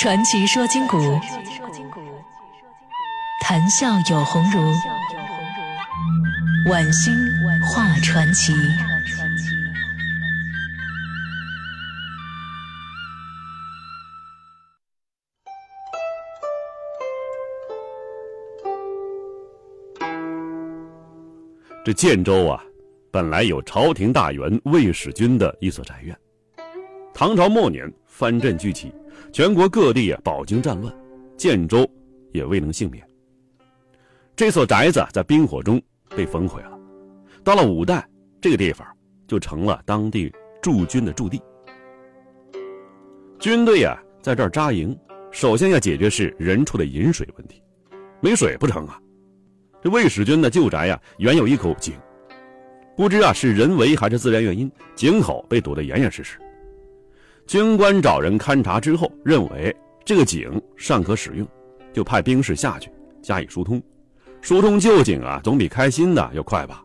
传奇说今古，谈笑有鸿儒。晚星画传奇。这建州啊，本来有朝廷大员魏使君的一所宅院。唐朝末年，藩镇聚起，全国各地啊饱经战乱，建州也未能幸免。这所宅子在兵火中被焚毁了。到了五代，这个地方就成了当地驻军的驻地。军队呀在这儿扎营，首先要解决是人畜的饮水问题，没水不成啊。这魏使君的旧宅呀，原有一口井，不知啊是人为还是自然原因，井口被堵得严严实实。军官找人勘察之后，认为这个井尚可使用，就派兵士下去加以疏通。疏通旧井啊，总比开新的要快吧。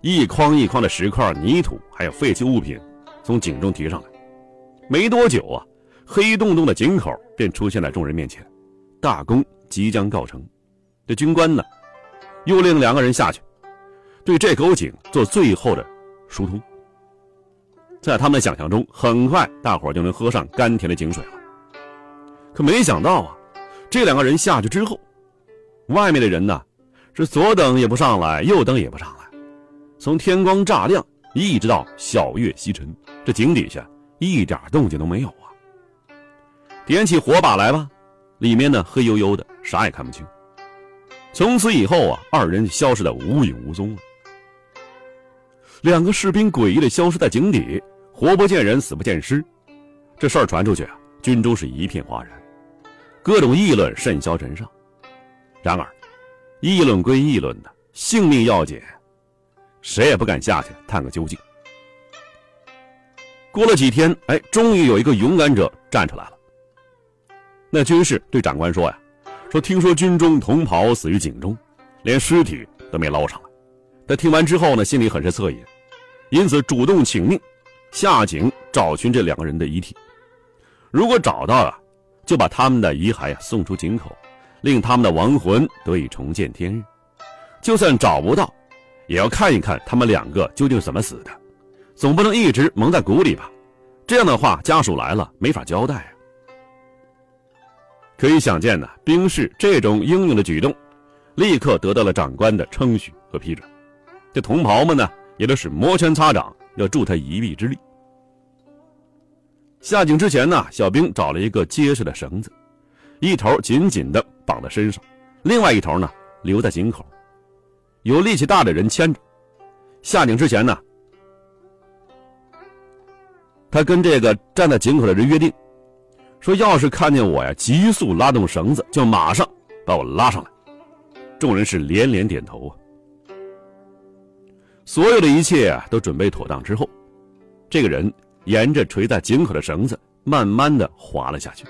一筐一筐的石块、泥土还有废弃物品从井中提上来，没多久啊，黑洞洞的井口便出现在众人面前，大功即将告成。这军官呢，又令两个人下去，对这口井做最后的疏通。在他们的想象中，很快大伙就能喝上甘甜的井水了。可没想到啊，这两个人下去之后，外面的人呢，是左等也不上来，右等也不上来。从天光乍亮一直到晓月西沉，这井底下一点动静都没有啊。点起火把来吧，里面呢黑黝黝的，啥也看不清。从此以后啊，二人消失的无影无踪了。两个士兵诡异的消失在井底，活不见人，死不见尸。这事儿传出去啊，军中是一片哗然，各种议论甚嚣尘上。然而，议论归议论的，性命要紧，谁也不敢下去探个究竟。过了几天，哎，终于有一个勇敢者站出来了。那军士对长官说呀。说听说军中同袍死于井中，连尸体都没捞上来。他听完之后呢，心里很是恻隐，因此主动请命下井找寻这两个人的遗体。如果找到了，就把他们的遗骸啊送出井口，令他们的亡魂得以重见天日。就算找不到，也要看一看他们两个究竟怎么死的，总不能一直蒙在鼓里吧？这样的话，家属来了没法交代啊。可以想见呢，兵士这种英勇的举动，立刻得到了长官的称许和批准。这同袍们呢，也都是摩拳擦掌，要助他一臂之力。下井之前呢，小兵找了一个结实的绳子，一头紧紧的绑在身上，另外一头呢留在井口，有力气大的人牵着。下井之前呢，他跟这个站在井口的人约定。说：“要是看见我呀，急速拉动绳子，就马上把我拉上来。”众人是连连点头啊。所有的一切啊都准备妥当之后，这个人沿着垂在井口的绳子，慢慢的滑了下去。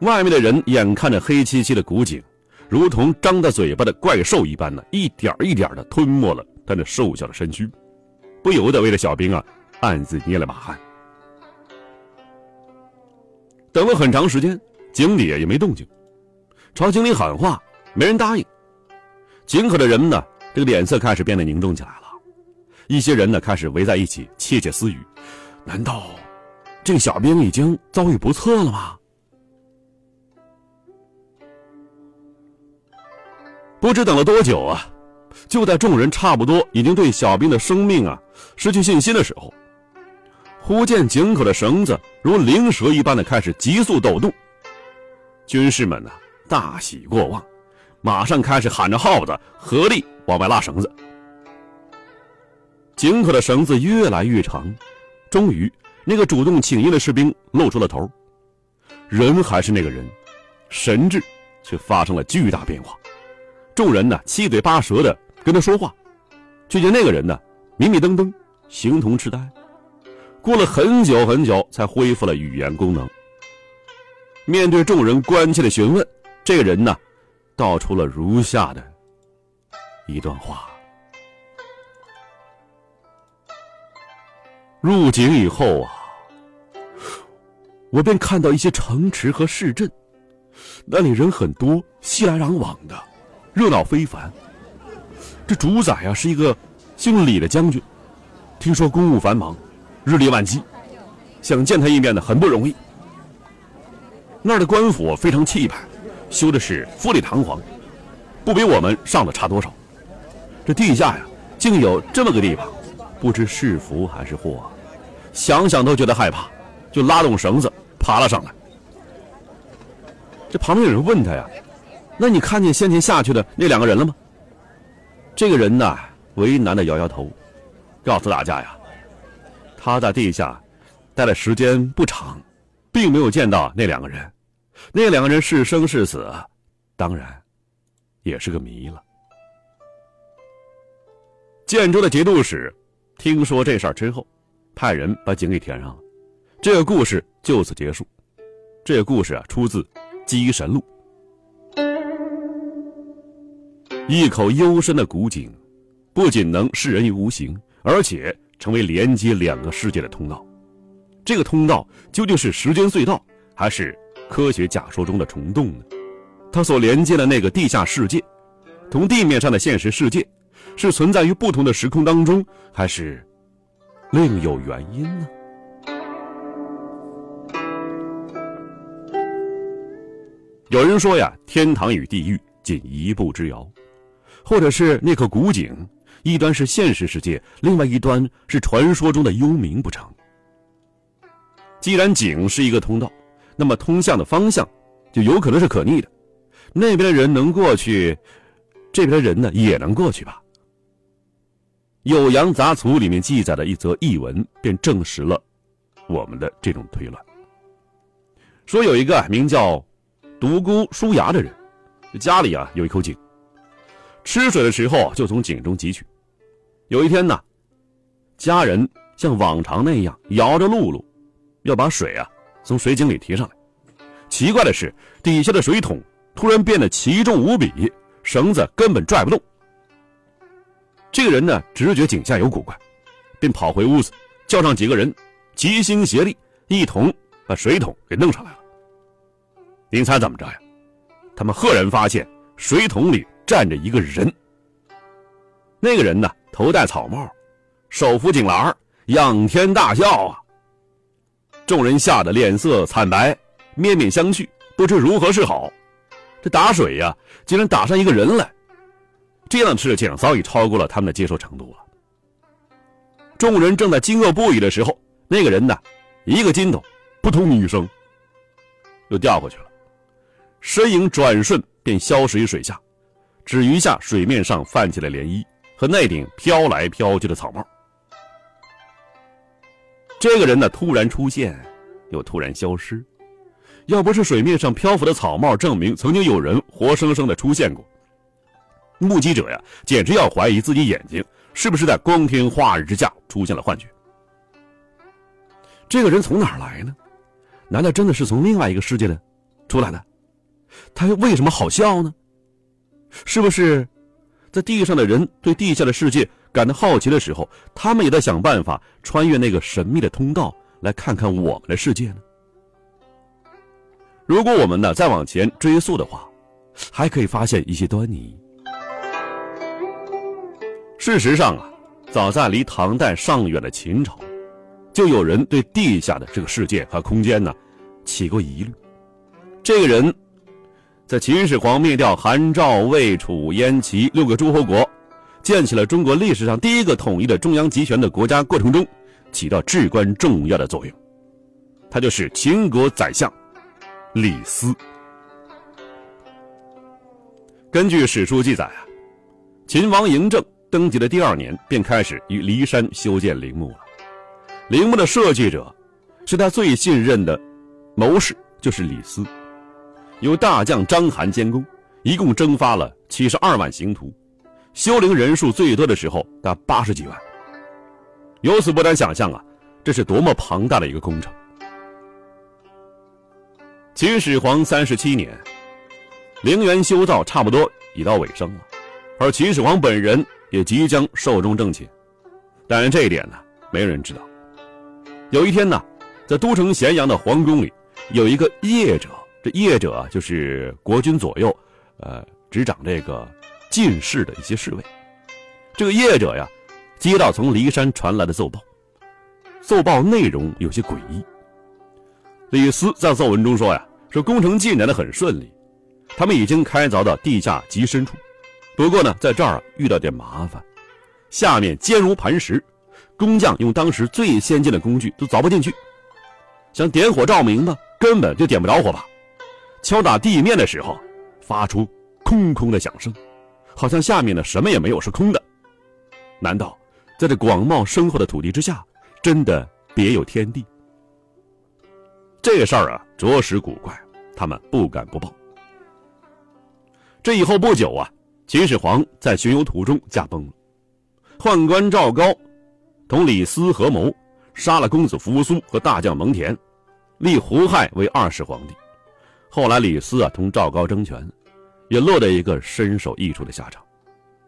外面的人眼看着黑漆漆的古井，如同张大嘴巴的怪兽一般呢，一点一点的吞没了他那瘦小的身躯，不由得为了小兵啊，暗自捏了把汗。等了很长时间，井里也没动静，朝井里喊话，没人答应。井口的人呢，这个脸色开始变得凝重起来了。一些人呢，开始围在一起窃窃私语：难道这个小兵已经遭遇不测了吗？不知等了多久啊！就在众人差不多已经对小兵的生命啊失去信心的时候。忽见井口的绳子如灵蛇一般的开始急速抖动，军士们呢大喜过望，马上开始喊着号子，合力往外拉绳子。井口的绳子越来越长，终于，那个主动请缨的士兵露出了头。人还是那个人，神智却发生了巨大变化。众人呢七嘴八舌的跟他说话，却见那个人呢迷迷瞪瞪，形同痴呆。过了很久很久，才恢复了语言功能。面对众人关切的询问，这个人呢，道出了如下的一段话：入井以后啊，我便看到一些城池和市镇，那里人很多，熙来攘往的，热闹非凡。这主宰啊是一个姓李的将军，听说公务繁忙，日理万机，想见他一面呢很不容易。那儿的官府非常气派，修的是富丽堂皇，不比我们上的差多少。这地下呀，竟有这么个地方，不知是福还是祸，想想都觉得害怕，就拉动绳子爬了上来。这旁边有人问他呀：“那你看见先前下去的那两个人了吗？”这个人呢，为难的摇摇头，告诉大家呀：“他在地下待的时间不长。”并没有见到那两个人，那两个人是生是死，当然也是个谜了。建州的节度使听说这事儿之后，派人把井给填上了，这个故事就此结束。这个故事啊，出自《鸡神录》。一口幽深的古井，不仅能示人于无形，而且成为连接两个世界的通道。这个通道究竟是时间隧道，还是科学假说中的虫洞呢？它所连接的那个地下世界，同地面上的现实世界，是存在于不同的时空当中，还是另有原因呢？有人说呀，天堂与地狱仅一步之遥，或者是那口古井，一端是现实世界，另外一端是传说中的幽冥不成？既然井是一个通道，那么通向的方向就有可能是可逆的。那边的人能过去，这边的人呢也能过去吧？《酉阳杂俎》里面记载的一则译文，便证实了我们的这种推论。说有一个名叫独孤叔牙的人，家里啊有一口井，吃水的时候就从井中汲取。有一天呢，家人像往常那样摇着辘轳。要把水啊从水井里提上来，奇怪的是，底下的水桶突然变得奇重无比，绳子根本拽不动。这个人呢，直觉井下有古怪，便跑回屋子，叫上几个人，齐心协力，一同把水桶给弄上来了。您猜怎么着呀？他们赫然发现水桶里站着一个人。那个人呢，头戴草帽，手扶井栏，仰天大笑啊！众人吓得脸色惨白，面面相觑，不知如何是好。这打水呀，竟然打上一个人来，这样的事情早已超过了他们的接受程度了。众人正在惊愕不已的时候，那个人呢，一个筋斗，扑通一声，又掉过去了，身影转瞬便消失于水下，只余下水面上泛起了涟漪和那顶飘来飘去的草帽。这个人呢，突然出现，又突然消失。要不是水面上漂浮的草帽证明曾经有人活生生的出现过，目击者呀，简直要怀疑自己眼睛是不是在光天化日之下出现了幻觉。这个人从哪儿来呢？难道真的是从另外一个世界的出来的？他又为什么好笑呢？是不是在地上的人对地下的世界？感到好奇的时候，他们也在想办法穿越那个神秘的通道，来看看我们的世界呢。如果我们呢再往前追溯的话，还可以发现一些端倪。事实上啊，早在离唐代尚远的秦朝，就有人对地下的这个世界和空间呢起过疑虑。这个人，在秦始皇灭掉韩、赵、魏、楚、燕、齐六个诸侯国。建起了中国历史上第一个统一的中央集权的国家过程中，起到至关重要的作用。他就是秦国宰相李斯。根据史书记载啊，秦王嬴政登基的第二年便开始于骊山修建陵墓了。陵墓的设计者是他最信任的谋士，就是李斯，由大将章邯监工，一共征发了七十二万刑徒。修陵人数最多的时候达八十几万，由此不难想象啊，这是多么庞大的一个工程。秦始皇三十七年，陵园修造差不多已到尾声了，而秦始皇本人也即将寿终正寝。但是这一点呢，没人知道。有一天呢，在都城咸阳的皇宫里，有一个业者，这业者啊，就是国君左右，呃，执掌这个进士的一些侍卫。这个业者呀，接到从骊山传来的奏报，奏报内容有些诡异。李斯在奏文中说呀，说工程进展的很顺利，他们已经开凿到地下极深处，不过呢，在这儿遇到点麻烦，下面坚如磐石，工匠用当时最先进的工具都凿不进去，想点火照明吧，根本就点不着火吧。敲打地面的时候，发出空空的响声，好像下面呢什么也没有，是空的。难道在这广袤深厚的土地之下，真的别有天地？这个事儿啊，着实古怪，他们不敢不报。这以后不久啊，秦始皇在巡游途中驾崩了，宦官赵高同李斯合谋杀了公子扶苏和大将蒙恬，立胡亥为二世皇帝。后来李斯啊同赵高争权，也落得一个身首异处的下场。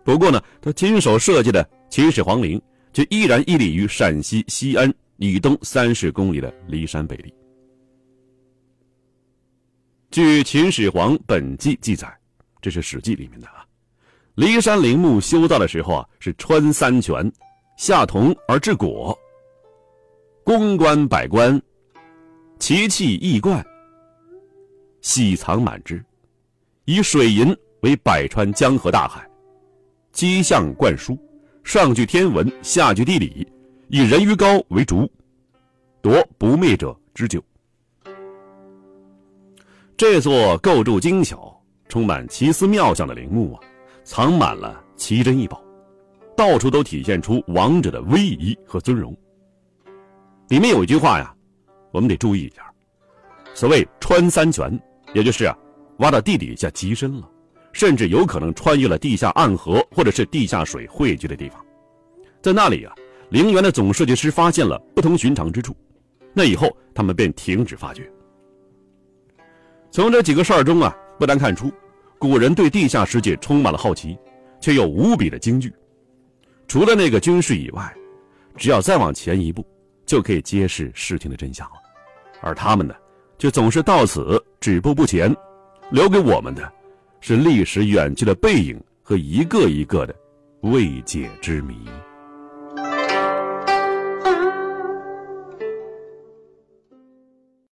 不过呢，他亲手设计的秦始皇陵却依然屹立于陕西西安以东三十公里的骊山北麓。据《秦始皇本纪》记载，这是《史记》里面的啊。骊山陵墓修造的时候啊，是穿三泉，下铜而治果，宫观百官，奇器异怪，喜藏满之，以水银为百川江河大海，基象灌输，上具天文，下具地理，以人鱼膏为主，夺不灭者之久。这座构筑精巧、充满奇思妙想的陵墓啊，藏满了奇珍异宝，到处都体现出王者的威仪和尊荣。里面有一句话呀，我们得注意一下。所谓“穿三泉”，也就是啊，挖到地底下极深了，甚至有可能穿越了地下暗河或者是地下水汇聚的地方。在那里啊，陵园的总设计师发现了不同寻常之处，那以后他们便停止发掘。从这几个事儿中啊，不难看出，古人对地下世界充满了好奇，却又无比的惊惧。除了那个军事以外，只要再往前一步，就可以揭示事情的真相了。而他们呢，却总是到此止步不前，留给我们的，是历史远去的背影和一个一个的未解之谜。